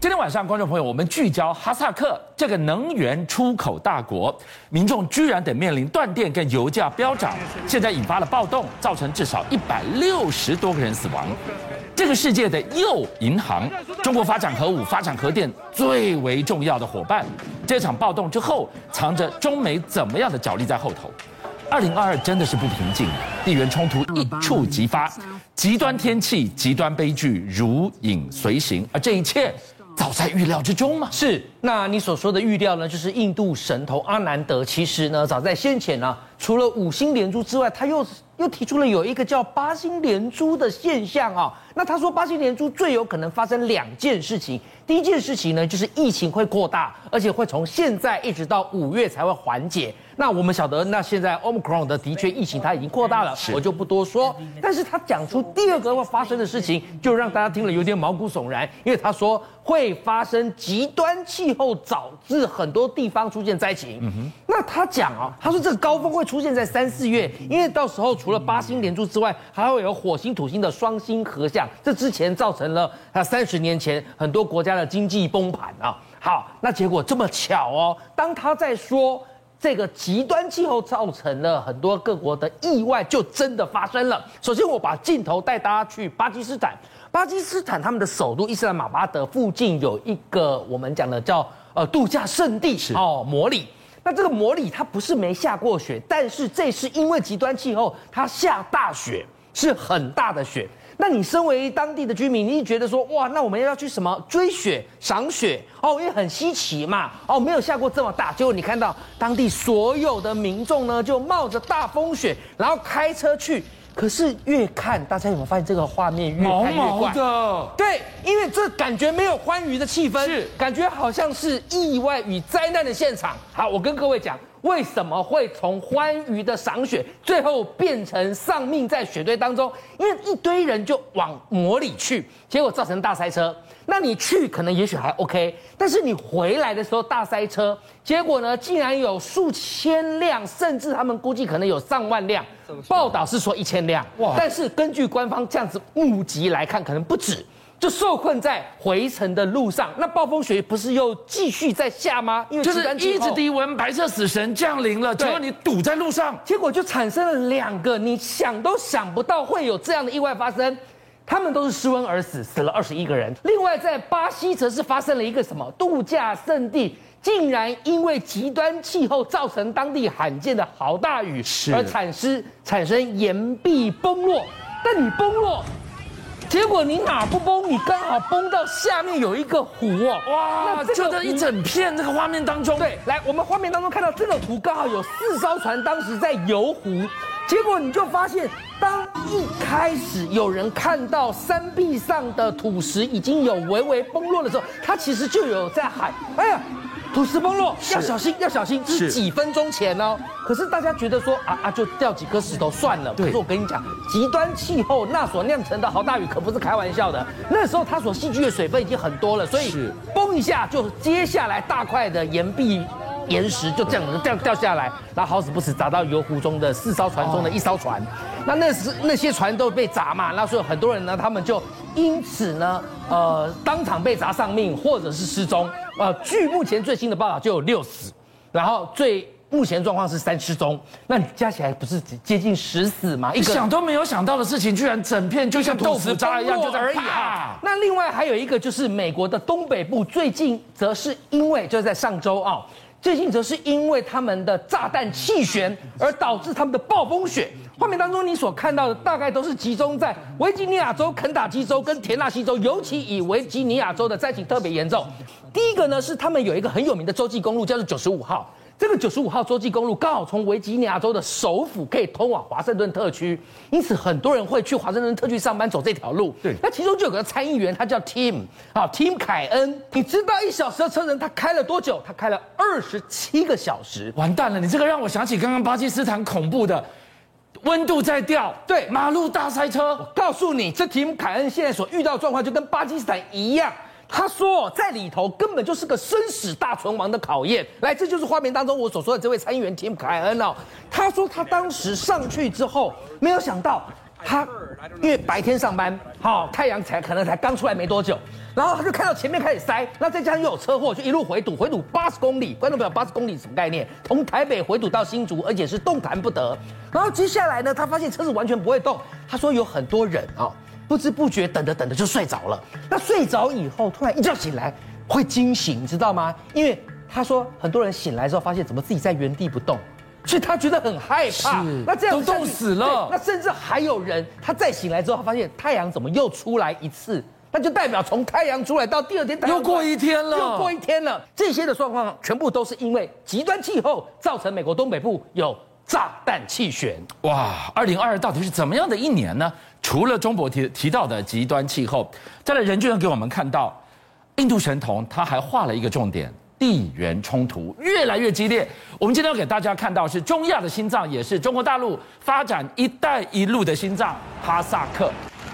今天晚上，观众朋友，我们聚焦哈萨克这个能源出口大国，民众居然得面临断电跟油价飙涨，现在引发了暴动，造成至少一百六十多个人死亡。这个世界的右银行，中国发展核武、发展核电最为重要的伙伴，这场暴动之后，藏着中美怎么样的角力在后头？二零二二真的是不平静，地缘冲突一触即发，极端天气、极端悲剧如影随形，而这一切。早在预料之中嘛。是，那你所说的预料呢，就是印度神童阿南德，其实呢，早在先前呢、除了五星连珠之外，他又又提出了有一个叫八星连珠的现象啊。那他说巴西连珠最有可能发生两件事情，第一件事情呢，就是疫情会扩大，而且会从现在一直到五月才会缓解。那我们晓得，那现在 Omicron 的的确疫情它已经扩大了，我就不多说。但是他讲出第二个会发生的事情，就让大家听了有点毛骨悚然，因为他说会发生极端气候，导致很多地方出现灾情。嗯哼。那他讲啊，他说这个高峰会出现在三四月，因为到时候除了八星连珠之外，还会有火星土星的双星合相，这之前造成了他三十年前很多国家的经济崩盘啊。好，那结果这么巧哦，当他在说。这个极端气候造成了很多各国的意外，就真的发生了。首先，我把镜头带大家去巴基斯坦。巴基斯坦他们的首都伊斯兰马巴德附近有一个我们讲的叫呃度假胜地哦，摩里。那这个摩里它不是没下过雪，但是这是因为极端气候，它下大雪，是很大的雪。那你身为当地的居民，你觉得说哇，那我们要去什么追雪、赏雪哦？因为很稀奇嘛哦，没有下过这么大。结果你看到当地所有的民众呢，就冒着大风雪，然后开车去。可是越看，大家有没有发现这个画面越看越怪？毛毛的。对，因为这感觉没有欢愉的气氛，是感觉好像是意外与灾难的现场。好，我跟各位讲。为什么会从欢愉的赏雪，最后变成丧命在雪堆当中？因为一堆人就往魔里去，结果造成大塞车。那你去可能也许还 OK，但是你回来的时候大塞车，结果呢，竟然有数千辆，甚至他们估计可能有上万辆。报道是说一千辆，哇！但是根据官方这样子目击来看，可能不止。就受困在回程的路上，那暴风雪不是又继续在下吗？因为就是一直低温，白色死神降临了，结果你堵在路上，结果就产生了两个你想都想不到会有这样的意外发生，他们都是失温而死，死了二十一个人。另外在巴西则是发生了一个什么度假胜地，竟然因为极端气候造成当地罕见的豪大雨，而产生产生岩壁崩落，但你崩落。结果你哪不崩？你刚好崩到下面有一个湖哦，哇！那就这一整片这个画面当中，对，来，我们画面当中看到这个湖刚好有四艘船当时在游湖，结果你就发现，当一开始有人看到山壁上的土石已经有微微崩落的时候，他其实就有在喊：“哎呀！”土石崩落，要小心，要小心！这是几分钟前哦。可是大家觉得说啊啊，就掉几颗石头算了。可是我跟你讲，极端气候那所酿成的好大雨可不是开玩笑的。那时候它所吸聚的水分已经很多了，所以崩一下就接下来大块的岩壁、岩石就这样子掉掉下来，然后好死不死砸到游湖中的四艘船中的一艘船。那那时那些船都被砸嘛，那所以很多人呢，他们就因此呢，呃，当场被砸丧命，或者是失踪。呃，据目前最新的报道，就有六死，然后最目前状况是三失踪，那你加起来不是接近十死吗？一个想都没有想到的事情，居然整片就像豆腐渣一样就在而已啊！那另外还有一个就是美国的东北部，最近则是因为就在上周啊，最近则是因为他们的炸弹气旋而导致他们的暴风雪。画面当中你所看到的大概都是集中在维吉尼亚州、肯塔基州跟田纳西州，尤其以维吉尼亚州的灾情特别严重。第一个呢是他们有一个很有名的洲际公路，叫做九十五号。这个九十五号洲际公路刚好从维吉尼亚州的首府可以通往华盛顿特区，因此很多人会去华盛顿特区上班走这条路。对，那其中就有个参议员，他叫 Tim，啊，Tim 凯恩。你知道一小时的车程他开了多久？他开了二十七个小时。完蛋了，你这个让我想起刚刚巴基斯坦恐怖的。温度在掉，对，马路大塞车。我告诉你，这提姆凯恩现在所遇到的状况就跟巴基斯坦一样。他说，在里头根本就是个生死大存亡的考验。来，这就是画面当中我所说的这位参议员提姆凯恩哦。他说他当时上去之后，没有想到他因为白天上班，好，太阳才可能才刚出来没多久，然后他就看到前面开始塞，那再加上又有车祸，就一路回堵，回堵八十公里。观众朋友，八十公里什么概念？从台北回堵到新竹，而且是动弹不得。然后接下来呢，他发现车子完全不会动。他说有很多人啊，不知不觉等着等着就睡着了。那睡着以后，突然一觉醒来会惊醒，你知道吗？因为他说很多人醒来之后发现怎么自己在原地不动。所以他觉得很害怕，那这样都冻死了。那甚至还有人，他再醒来之后，他发现太阳怎么又出来一次？那就代表从太阳出来到第二天，又过一天了，又过一天了。这些的状况全部都是因为极端气候造成美国东北部有炸弹气旋。哇，二零二二到底是怎么样的一年呢？除了中博提提到的极端气候，再来人均给我们看到，印度神童他还画了一个重点。地缘冲突越来越激烈。我们今天要给大家看到是中亚的心脏，也是中国大陆发展“一带一路”的心脏——哈萨克。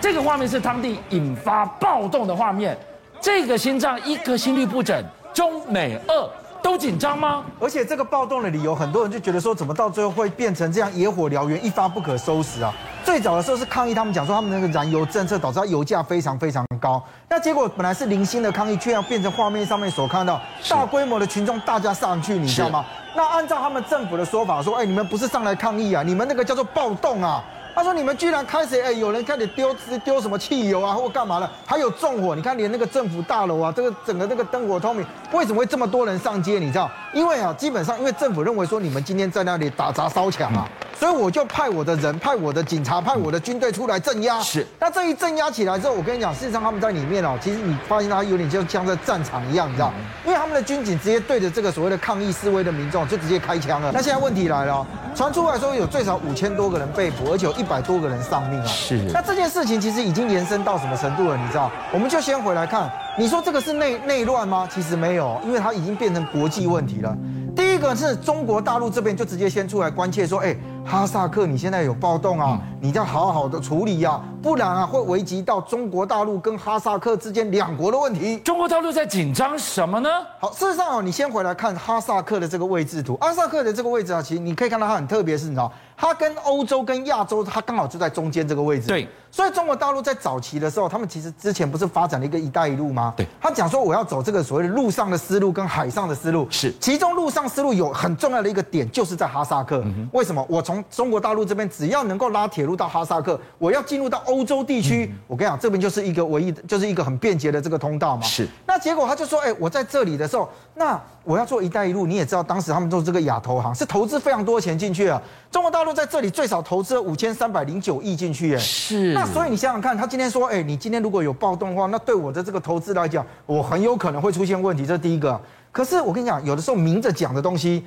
这个画面是当地引发暴动的画面。这个心脏一颗心率不整，中美俄都紧张吗？而且这个暴动的理由，很多人就觉得说，怎么到最后会变成这样，野火燎原，一发不可收拾啊？最早的时候是抗议，他们讲说他们那个燃油政策导致油价非常非常高。那结果本来是零星的抗议，却要变成画面上面所看到大规模的群众大家上去，你知道吗？那按照他们政府的说法说，哎，你们不是上来抗议啊，你们那个叫做暴动啊。他说：“你们居然开始哎，有人开始丢丢什么汽油啊，或干嘛了？还有纵火，你看连那个政府大楼啊，这个整个那个灯火通明，为什么会这么多人上街？你知道？因为啊，基本上因为政府认为说你们今天在那里打砸烧抢啊。”所以我就派我的人，派我的警察，派我的军队出来镇压。是。那这一镇压起来之后，我跟你讲，事实上他们在里面哦，其实你发现他有点就像在战场一样，你知道？因为他们的军警直接对着这个所谓的抗议示威的民众就直接开枪了。那现在问题来了，传出来说有最少五千多个人被捕，而且有一百多个人丧命啊。是。那这件事情其实已经延伸到什么程度了？你知道？我们就先回来看，你说这个是内内乱吗？其实没有，因为它已经变成国际问题了。第一个是中国大陆这边就直接先出来关切说，哎。哈萨克，你现在有暴动啊？你要好好的处理呀、啊，不然啊会危及到中国大陆跟哈萨克之间两国的问题。中国大陆在紧张什么呢？好，事实上哦，你先回来看哈萨克的这个位置图。哈萨克的这个位置啊，其实你可以看到它很特别，是你知道，它跟欧洲跟亚洲，它刚好就在中间这个位置。对。所以中国大陆在早期的时候，他们其实之前不是发展了一个“一带一路”吗？对。他讲说我要走这个所谓的陆上的思路跟海上的思路。是。其中陆上思路有很重要的一个点，就是在哈萨克。为什么？我从中国大陆这边只要能够拉铁路到哈萨克，我要进入到欧洲地区，我跟你讲，这边就是一个唯一的，就是一个很便捷的这个通道嘛。是。那结果他就说，哎，我在这里的时候，那我要做“一带一路”，你也知道，当时他们做这个亚投行是投资非常多钱进去啊。中国大陆在这里最少投资了五千三百零九亿进去，耶。是。那所以你想想看，他。今天说，哎，你今天如果有暴动的话，那对我的这个投资来讲，我很有可能会出现问题。这是第一个。可是我跟你讲，有的时候明着讲的东西，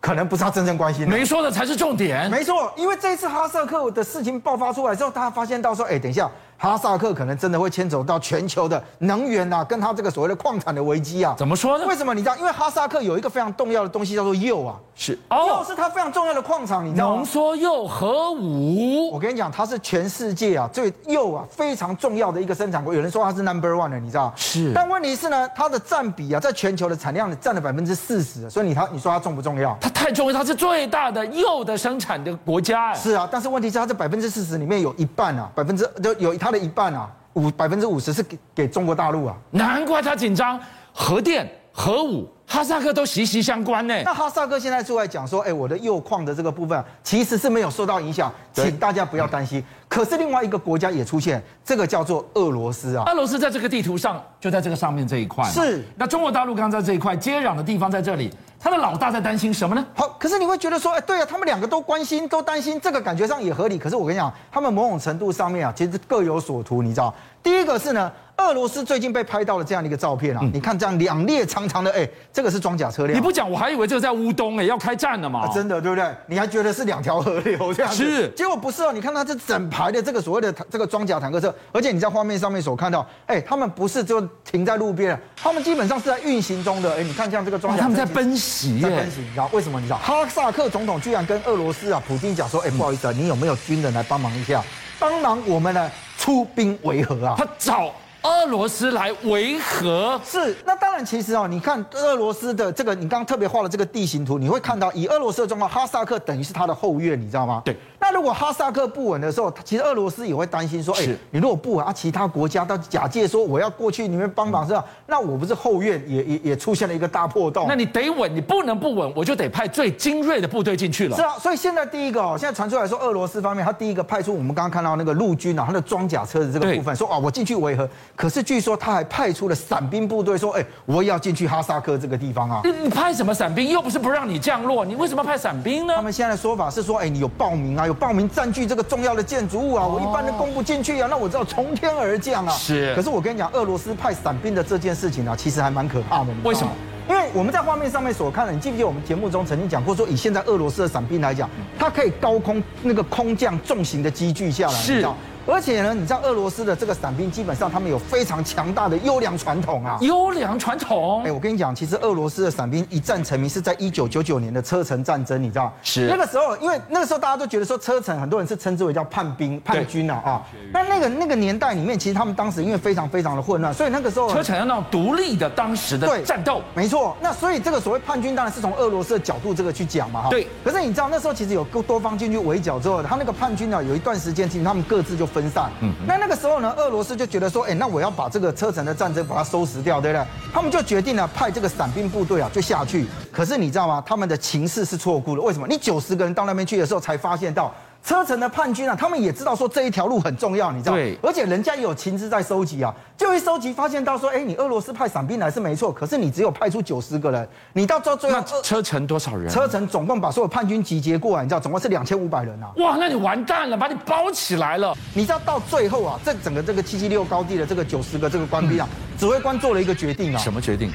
可能不是他真正关心的。没说的才是重点。没错，因为这一次哈萨克的事情爆发出来之后，大家发现到说，哎，等一下。哈萨克可能真的会牵走到全球的能源啊，跟他这个所谓的矿产的危机啊。怎么说呢？为什么你知道？因为哈萨克有一个非常重要的东西叫做铀啊，是铀是它非常重要的矿场，你知道吗？浓缩铀合五，我跟你讲，它是全世界啊最铀啊非常重要的一个生产国。有人说它是 number one 的，你知道？是。但问题是呢，它的占比啊，在全球的产量占了百分之四十，所以你它你说它重不重要？它太重要，它是最大的铀的生产的国家。是啊，但是问题是它这百分之四十里面有一半啊，百分之就有它的一半啊。五百分之五十是给给中国大陆啊，难怪他紧张，核电、核武。哈萨克都息息相关呢。那哈萨克现在出来讲说，哎，我的铀矿的这个部分其实是没有受到影响，请大家不要担心。可是另外一个国家也出现，这个叫做俄罗斯啊。俄罗斯在这个地图上就在这个上面这一块。是。那中国大陆刚刚在这一块接壤的地方在这里，他的老大在担心什么呢？好，可是你会觉得说，哎，对啊，他们两个都关心，都担心，这个感觉上也合理。可是我跟你讲，他们某种程度上面啊，其实各有所图，你知道？第一个是呢。俄罗斯最近被拍到了这样的一个照片啊，嗯、你看这样两列长长的，哎，这个是装甲车辆。你不讲，我还以为这个在乌东，哎，要开战了嘛、啊？真的，对不对？你还觉得是两条河流这样子？是。结果不是哦，你看它这整排的这个所谓的这个装甲坦克车，而且你在画面上面所看到，哎，他们不是就停在路边，他们基本上是在运行中的。哎，你看像这个装甲，他们在奔袭，在奔袭，你知道为什么？你知道哈萨克总统居然跟俄罗斯啊普京讲说，哎，不好意思啊，你有没有军人来帮忙一下，帮忙我们呢出兵维和啊？他找。俄罗斯来维和。是，那当然，其实哦，你看俄罗斯的这个，你刚刚特别画了这个地形图，你会看到以俄罗斯的状况，哈萨克等于是他的后院，你知道吗？对。那如果哈萨克不稳的时候，其实俄罗斯也会担心说，哎，你如果不稳啊，其他国家到假借说我要过去你们帮忙是吧？那我不是后院也也也出现了一个大破洞？那你得稳，你不能不稳，我就得派最精锐的部队进去了。是啊，所以现在第一个哦，现在传出来说俄罗斯方面，他第一个派出我们刚刚看到那个陆军啊，他的装甲车的这个部分，说啊，我进去维和。可是据说他还派出了伞兵部队，说，哎，我也要进去哈萨克这个地方啊。你你派什么伞兵？又不是不让你降落，你为什么派伞兵呢？他们现在的说法是说，哎，你有报名啊，有报名占据这个。重要的建筑物啊，我一般都攻不进去啊，那我只好从天而降啊。是，可是我跟你讲，俄罗斯派伞兵的这件事情啊，其实还蛮可怕的。为什么？因为我们在画面上面所看的，你记不记得我们节目中曾经讲过，说以现在俄罗斯的伞兵来讲，它可以高空那个空降重型的机具下来，是。而且呢，你知道俄罗斯的这个伞兵，基本上他们有非常强大的优良传统啊。优良传统。哎，我跟你讲，其实俄罗斯的伞兵一战成名是在一九九九年的车臣战争，你知道？是。那个时候，因为那个时候大家都觉得说车臣很多人是称之为叫叛兵、叛军啊啊。那那个那个年代里面，其实他们当时因为非常非常的混乱，所以那个时候车臣要那种独立的当时的战斗。没错。那所以这个所谓叛军，当然是从俄罗斯的角度这个去讲嘛哈。对。可是你知道那时候其实有多方进去围剿之后，他那个叛军呢，有一段时间其实他们各自就分散。嗯。那那个时候呢，俄罗斯就觉得说，哎，那我要把这个车臣的战争把它收拾掉，对不对？他们就决定了派这个伞兵部队啊，就下去。可是你知道吗？他们的情势是错估的。为什么？你九十个人到那边去的时候，才发现到。车臣的叛军啊，他们也知道说这一条路很重要，你知道。而且人家也有情资在收集啊，就一收集发现到说，哎，你俄罗斯派伞兵来是没错，可是你只有派出九十个人，你到最后最后车臣多少人？车臣总共把所有叛军集结过来，你知道总共是两千五百人啊！哇，那你完蛋了，把你包起来了。你知道到最后啊，这整个这个七七六高地的这个九十个这个官兵啊，嗯、指挥官做了一个决定啊。什么决定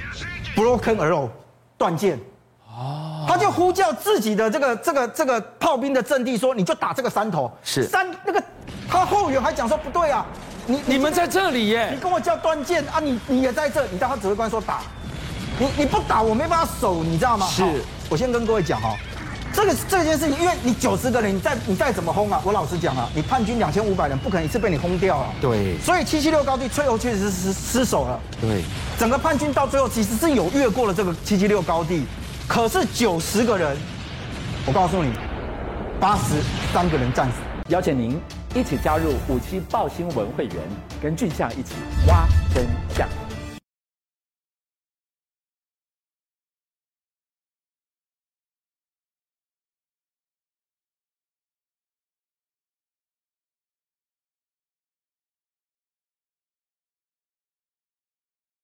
？Broken arrow，断剑。他就呼叫自己的这个这个这个炮兵的阵地，说你就打这个山头。是山那个，他后援还讲说不对啊，你你们在这里耶，你跟我叫断剑啊，你你也在这，你知道他指挥官说打，你你不打我没办法守，你知道吗？是，我先跟各位讲哈，这个这件事情，因为你九十个人，你再你再怎么轰啊，我老实讲啊，你叛军两千五百人不可能一次被你轰掉啊。对，所以七七六高地最后确实是失失守了。对，整个叛军到最后其实是有越过了这个七七六高地。可是九十个人，我告诉你，八十三个人战死。邀请您一起加入五七报新闻会员，跟俊相一起挖。